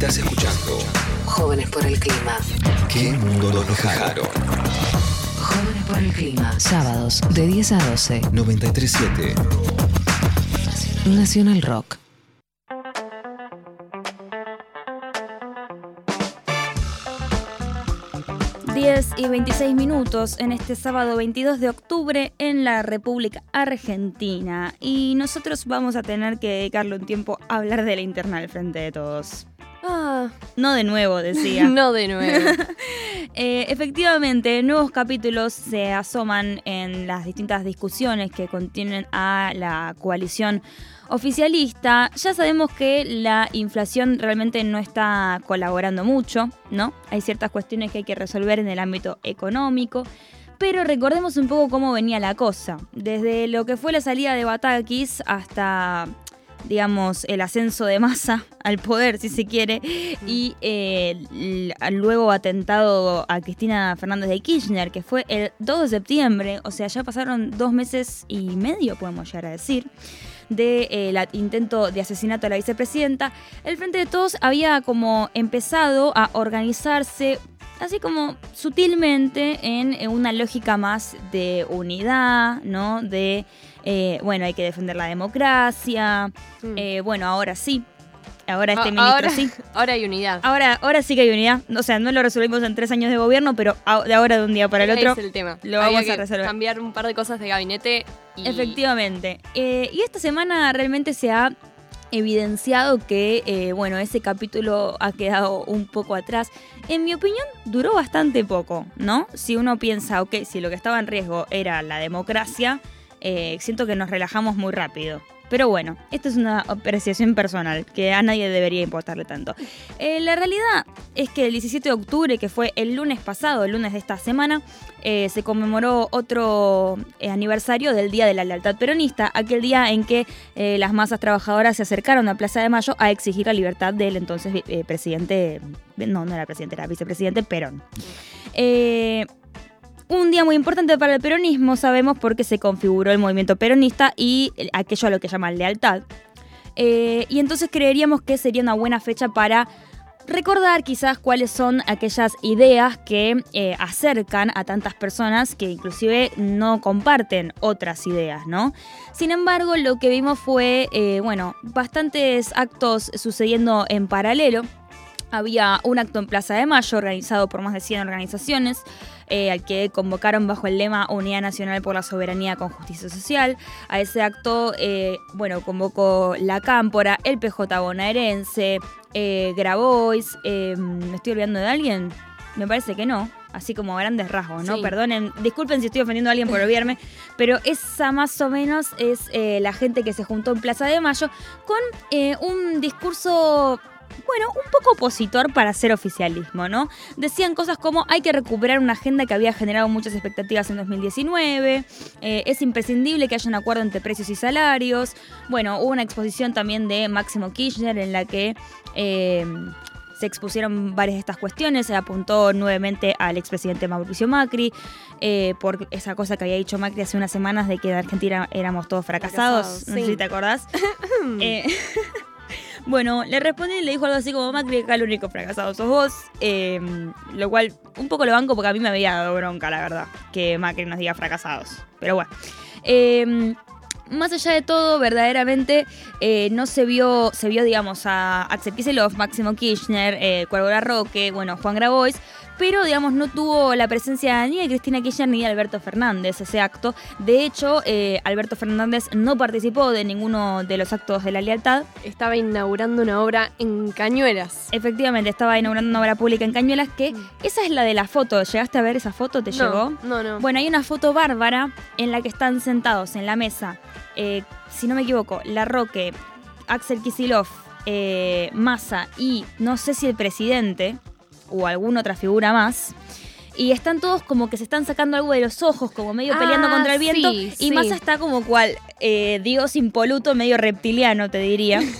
Estás escuchando Jóvenes por el clima. ¿Qué mundo nos dejaron? Jóvenes por el clima. Sábados de 10 a 12. 937 Nacional Rock. 10 y 26 minutos en este sábado 22 de octubre en la República Argentina. Y nosotros vamos a tener que dedicarle un tiempo a hablar de la interna al frente de todos. Ah, No de nuevo, decía. no de nuevo. Eh, efectivamente, nuevos capítulos se asoman en las distintas discusiones que contienen a la coalición oficialista. Ya sabemos que la inflación realmente no está colaborando mucho, ¿no? Hay ciertas cuestiones que hay que resolver en el ámbito económico. Pero recordemos un poco cómo venía la cosa. Desde lo que fue la salida de Batakis hasta digamos, el ascenso de masa al poder, si se quiere, y eh, luego atentado a Cristina Fernández de Kirchner, que fue el 2 de septiembre, o sea, ya pasaron dos meses y medio, podemos llegar a decir, del intento de asesinato a la vicepresidenta, el Frente de Todos había como empezado a organizarse así como sutilmente en eh, una lógica más de unidad, ¿no? De, eh, bueno, hay que defender la democracia, Mm. eh, bueno, ahora sí, ahora este ministro ahora, sí. ahora hay unidad. Ahora, ahora sí que hay unidad. O sea, no lo resolvimos en tres años de gobierno, pero de ahora de un día para el otro. es el tema. lo Había vamos a resolver. cambiar un par de cosas de gabinete y Efectivamente. Eh, y esta semana realmente se ha evidenciado que, eh, bueno, ese capítulo ha quedado un poco atrás. En mi opinión, duró bastante poco, ¿no? Si uno piensa, ok, si lo que estaba en riesgo era la democracia, eh, siento que nos relajamos muy rápido. Pero bueno, esto es una apreciación personal, que a nadie debería importarle tanto. Eh, la realidad es que el 17 de octubre, que fue el lunes pasado, el lunes de esta semana, eh, se conmemoró otro aniversario del Día de la Lealtad Peronista, aquel día en que las masas trabajadoras se acercaron a Plaza de Mayo a exigir la libertad del entonces presidente, no, no era presidente, era vicepresidente Perón. Un día muy importante para el peronismo, sabemos, porque se configuró el movimiento peronista y el- aquello a lo que llaman lealtad. Eh, y entonces creeríamos que sería una buena fecha para recordar quizás cuáles son aquellas ideas que eh, acercan a tantas personas que inclusive no comparten otras ideas, ¿no? Sin embargo, lo que vimos fue, eh, bueno, bastantes actos sucediendo en paralelo. Había un acto en Plaza de Mayo organizado por más de 100 organizaciones, eh, al que convocaron bajo el lema Unidad Nacional por la Soberanía con Justicia Social. A ese acto, eh, bueno, convocó la Cámpora, el PJ bonaerense, eh, Grabois. ¿Me estoy olvidando de alguien? Me parece que no. Así como a grandes rasgos, ¿no? Sí. Perdonen, disculpen si estoy ofendiendo a alguien por olvidarme, pero esa más o menos es eh, la gente que se juntó en Plaza de Mayo con eh, un discurso bueno, un poco opositor para hacer oficialismo, ¿no? Decían cosas como hay que recuperar una agenda que había generado muchas expectativas en 2019, eh, es imprescindible que haya un acuerdo entre precios y salarios. Bueno, hubo una exposición también de Máximo Kirchner en la que... eh, se expusieron varias de estas cuestiones, se apuntó nuevamente al expresidente Mauricio Macri eh, por esa cosa que había dicho Macri hace unas semanas de que en Argentina éramos todos fracasados, Fracasados, no sé sí. si te acordás. Eh, bueno, le respondió y le dijo algo así como Macri, acá el único fracasado sos vos, eh, lo cual un poco lo banco porque a mí me había dado bronca, la verdad, que Macri nos diga fracasados. Pero bueno. Eh, más allá de todo, verdaderamente eh, no se vio, se vio, digamos, a Axel Kicillof, Máximo Kirchner, eh, Cuervo Roque, bueno, Juan Grabois, pero, digamos, no tuvo la presencia ni de Cristina Kirchner ni de Alberto Fernández ese acto. De hecho, eh, Alberto Fernández no participó de ninguno de los actos de la lealtad. estaba inaugurando una obra en Cañuelas. Efectivamente, estaba inaugurando una obra pública en Cañuelas que, esa es la de la foto. ¿Llegaste a ver esa foto? ¿Te llegó? No, no, no. Bueno, hay una foto bárbara en la que están sentados en la mesa, eh, si no me equivoco, La Roque, Axel Kisilov, eh, Massa y no sé si el presidente o alguna otra figura más. Y están todos como que se están sacando algo de los ojos, como medio peleando Ah, contra el viento. sí, y sí. Massa está como cual eh, dios impoluto, medio reptiliano, te diría.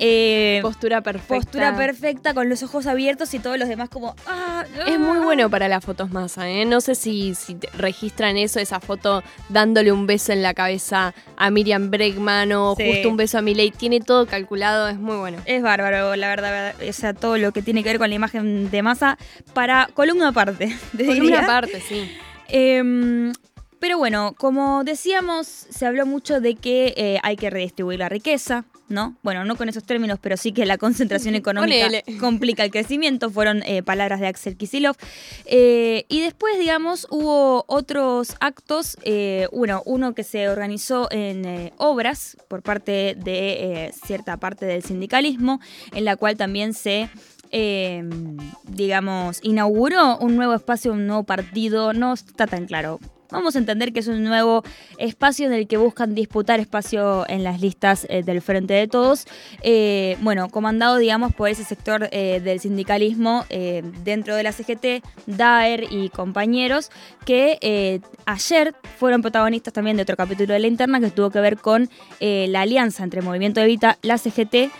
Eh, Postura perfecta. postura perfecta, con los ojos abiertos y todos los demás como... "Ah, Es muy ah". bueno para las fotos masa, ¿eh? No sé si, si registran eso, esa foto dándole un beso en la cabeza a Miriam Bregman o Sí. justo un beso a Miley. Tiene todo calculado, es muy bueno. Es bárbaro, la verdad, verdad, o sea, todo lo que tiene que ver con la imagen de masa para columna aparte, te Por diría. una parte, sí. Em, pero bueno, como decíamos, se habló mucho de que eh, hay que redistribuir la riqueza, ¿no? Bueno, no con esos términos, pero sí que la concentración económica complica el crecimiento, fueron eh, palabras de Axel Kisilov. Eh, y después, digamos, hubo otros actos, bueno, uno que se organizó en obras por parte de cierta parte del sindicalismo, en la cual también se eh, digamos, inauguró un nuevo espacio, un nuevo partido, no está tan claro. Vamos a entender que es un nuevo espacio en el que buscan disputar espacio en las listas eh, del Frente de Todos. Eh, bueno, comandado, digamos, por ese sector eh, del sindicalismo dentro de la CGT, Daer y compañeros, que ayer fueron protagonistas también de otro capítulo de la interna que tuvo que ver con la alianza entre Movimiento Evita, la CGT,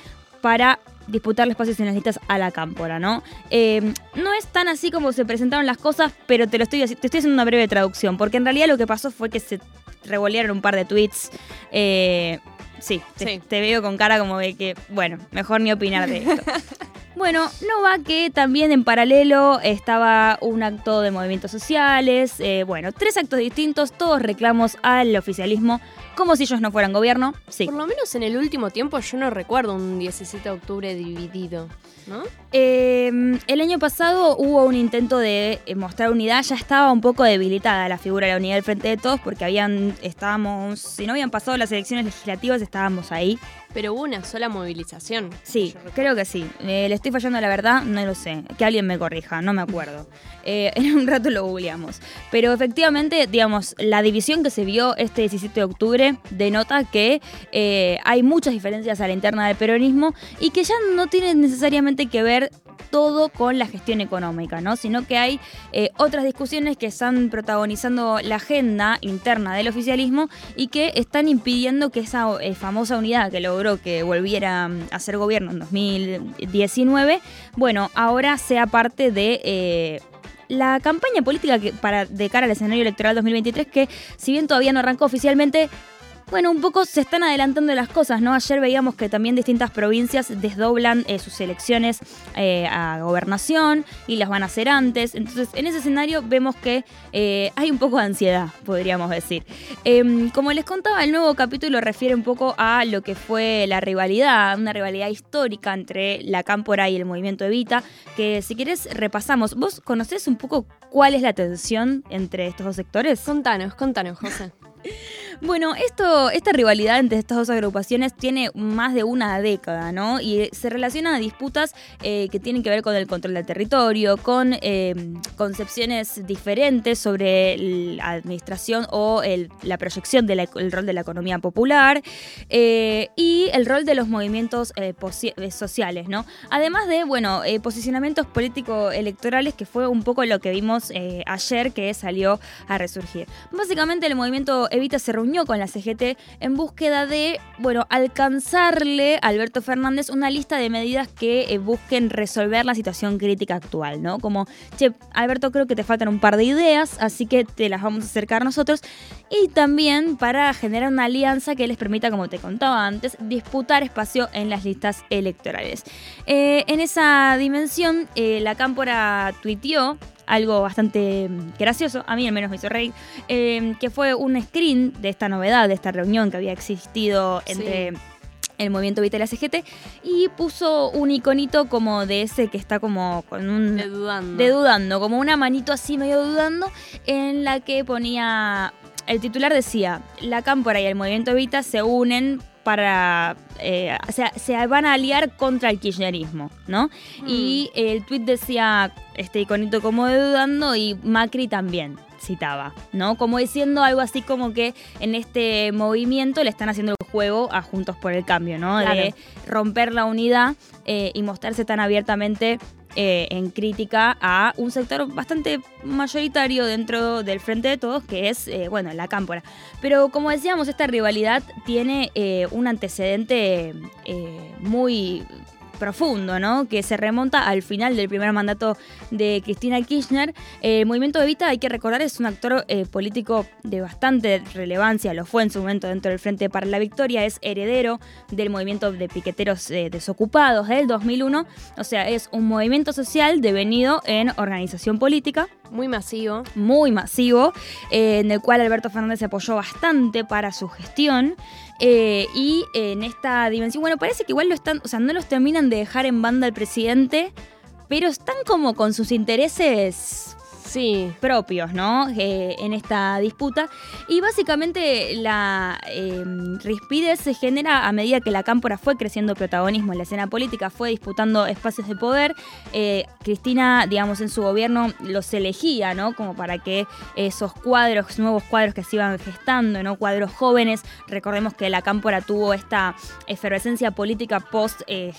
para disputarle espacios en las listas a la cámpora, ¿no? Eh, no es tan así como se presentaron las cosas, pero te lo estoy te estoy haciendo una breve traducción, porque en realidad lo que pasó fue que se revolearon un par de tweets. eh, sí, te, Sí. te veo con cara como de que, bueno, mejor ni opinar de esto. Bueno, no va que también en paralelo estaba un acto de movimientos sociales, eh, bueno, tres actos distintos, todos reclamos al oficialismo, como si ellos no fueran gobierno, sí. Por lo menos en el último tiempo yo no recuerdo un 17 de octubre dividido, ¿no? Eh, el año pasado hubo un intento de eh, mostrar unidad, ya estaba un poco debilitada la figura de la unidad del frente de todos porque habían, estábamos, si no habían pasado las elecciones legislativas, estábamos ahí. Pero hubo una sola movilización. Sí, creo que sí. Eh, le estoy fallando la verdad, no lo sé. Que alguien me corrija, no me acuerdo. Eh, en un rato lo googleamos. Pero efectivamente, digamos, la división que se vio este 17 de octubre denota que eh, hay muchas diferencias a la interna del peronismo y que ya no tiene necesariamente que ver todo con la gestión económica, ¿no? Sino que hay eh, otras discusiones que están protagonizando la agenda interna del oficialismo y que están impidiendo que esa eh, famosa unidad que logró que volviera mm, a ser gobierno en 2019, bueno, ahora sea parte de... eh, la campaña política para de cara al escenario electoral 2023 que si bien todavía no arrancó oficialmente bueno, un poco se están adelantando las cosas, ¿no? Ayer veíamos que también distintas provincias desdoblan eh, sus elecciones eh, a gobernación y las van a hacer antes. Entonces, en ese escenario vemos que eh, hay un poco de ansiedad, podríamos decir. Em, como les contaba, el nuevo capítulo refiere un poco a lo que fue la rivalidad, una rivalidad histórica entre la Cámpora y el movimiento Evita, que si querés repasamos. ¿Vos conocés un poco cuál es la tensión entre estos dos sectores? Contanos, contanos, José. Bueno, esta rivalidad entre estas dos agrupaciones tiene más de una década, ¿no? Y se relaciona a disputas eh, que tienen que ver con el control del territorio, con eh, concepciones diferentes sobre la administración o la proyección del rol de la economía popular eh, y el rol de los movimientos eh, eh, sociales, ¿no? Además de, bueno, eh, posicionamientos político-electorales, que fue un poco lo que vimos eh, ayer que salió a resurgir. Básicamente el movimiento Evita se reunió con la CGT en búsqueda de, bueno, alcanzarle a Alberto Fernández una lista de medidas que eh, busquen resolver la situación crítica actual, ¿no? Como, che, Alberto, creo que te faltan un par de ideas, así que te las vamos a acercar nosotros. Y también para generar una alianza que les permita, como te contaba antes, disputar espacio en las listas electorales. Eh, en esa dimensión, eh, la Cámpora tuiteó algo bastante mm, gracioso, a mí al menos me hizo reír, eh, que fue un screen de esta novedad, de esta reunión que había existido entre el movimiento Vita y la CGT, y puso un iconito como de ese que está como con un... De dudando. de dudando, como una manito así medio dudando, en la que ponía, el titular decía, la Cámpora y el movimiento Evita se unen para, eh, o sea, se van a aliar contra el kirchnerismo, ¿no? Y el tweet decía, este iconito como de dudando y Macri también ¿no? Como diciendo algo así como que en este movimiento le están haciendo el juego a Juntos por el Cambio, ¿no? Claro. De romper la unidad eh, y mostrarse tan abiertamente eh, en crítica a un sector bastante mayoritario dentro del Frente de Todos, que es, eh, bueno, la cámpora. Pero como decíamos, esta rivalidad tiene eh, un antecedente muy profundo, ¿no? Que se remonta al final del primer mandato de Cristina Kirchner. El movimiento Evita, hay que recordar, es un actor eh, político de bastante relevancia, lo fue en su momento dentro del Frente para la Victoria, es heredero del movimiento de piqueteros eh, desocupados del 2001, o sea, es un movimiento social devenido en organización política Muy masivo. muy masivo, eh, en el cual Alberto Fernández se apoyó bastante para su gestión. eh, y en esta dimensión, bueno, parece que igual lo están, o sea, no los terminan de dejar en banda al presidente, pero están como con sus intereses Sí. propios, ¿no? Eh, en esta disputa. Y básicamente la eh, rispidez se genera a medida que la cámpora fue creciendo protagonismo en la escena política, fue disputando espacios de poder. Eh, Cristina, digamos, en su gobierno los elegía, ¿no? Como para que esos cuadros, nuevos cuadros que se iban gestando, ¿no? Cuadros jóvenes. Recordemos que la cámpora tuvo esta efervescencia política post eh,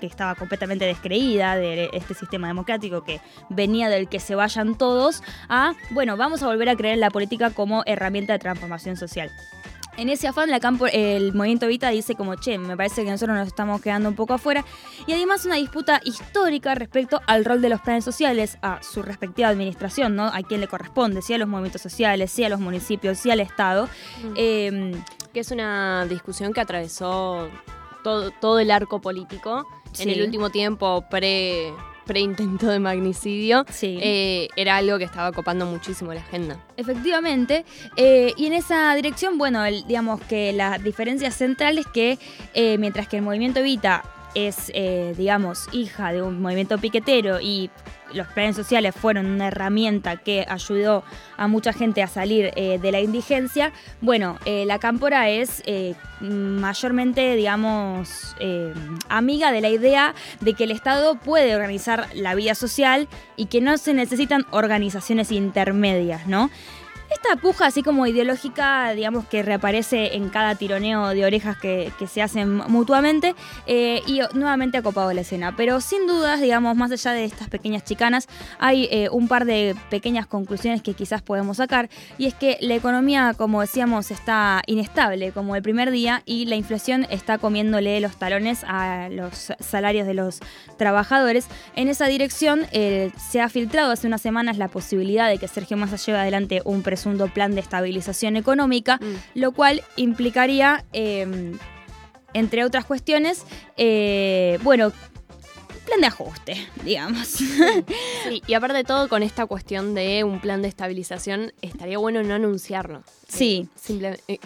que estaba completamente descreída de este sistema democrático que venía del que se vayan todos a, bueno, vamos a volver a creer en la política como herramienta de transformación social. En ese afán, la campo- el movimiento Vita dice como, che, me parece que nosotros nos estamos quedando un poco afuera. Y además una disputa histórica respecto al rol de los planes sociales, a su respectiva administración, ¿no? A quién le corresponde, si a los movimientos sociales, si a los municipios, si al Estado. Eh, Que es una discusión que atravesó todo, todo el arco político. En el último tiempo, pre, pre-intento de magnicidio, Sí. eh, era algo que estaba copando muchísimo la agenda. Efectivamente, eh, y en esa dirección, bueno, el- digamos que la diferencia central es que eh, mientras que el movimiento Evita es, eh, digamos, hija de un movimiento piquetero y los planes sociales fueron una herramienta que ayudó a mucha gente a salir eh, de la indigencia, bueno, eh, la cámpora es mayormente, digamos, amiga de la idea de que el Estado puede organizar la vida social y que no se necesitan organizaciones intermedias, ¿no? Esta puja así como ideológica, digamos que reaparece en cada tironeo de orejas que, se hacen mutuamente eh, y nuevamente ha copado la escena. Pero sin dudas, digamos, más allá de estas pequeñas chicanas, hay eh, un par de pequeñas conclusiones que quizás podemos sacar y es que la economía, como decíamos, está inestable como el primer día y la inflación está comiéndole los talones a los salarios de los trabajadores. En esa dirección eh, se ha filtrado hace unas semanas la posibilidad de que Sergio Massa lleve adelante un presunto plan de estabilización económica, Mm. lo cual implicaría, eh, entre otras cuestiones, eh, bueno, plan de ajuste, digamos. Sí, y aparte de todo, con esta cuestión de un plan de estabilización, estaría bueno no anunciarlo. Sí. Eh, simple- eh,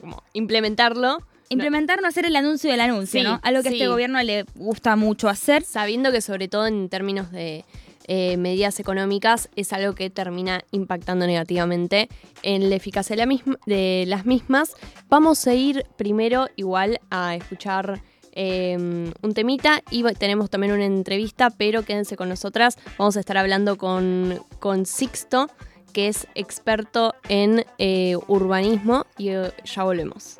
como implementarlo. Implementar, no hacer el anuncio del anuncio, Sí, ¿no? Algo que a este gobierno le gusta mucho hacer. sabiendo que sobre todo en términos de eh, medidas económicas es algo que termina impactando negativamente en la eficacia de, las mismas. Vamos a ir primero igual a escuchar eh, un temita y tenemos también una entrevista, pero quédense con nosotras. Vamos a estar hablando con, con Sixto, que es experto en eh, urbanismo y eh, ya volvemos.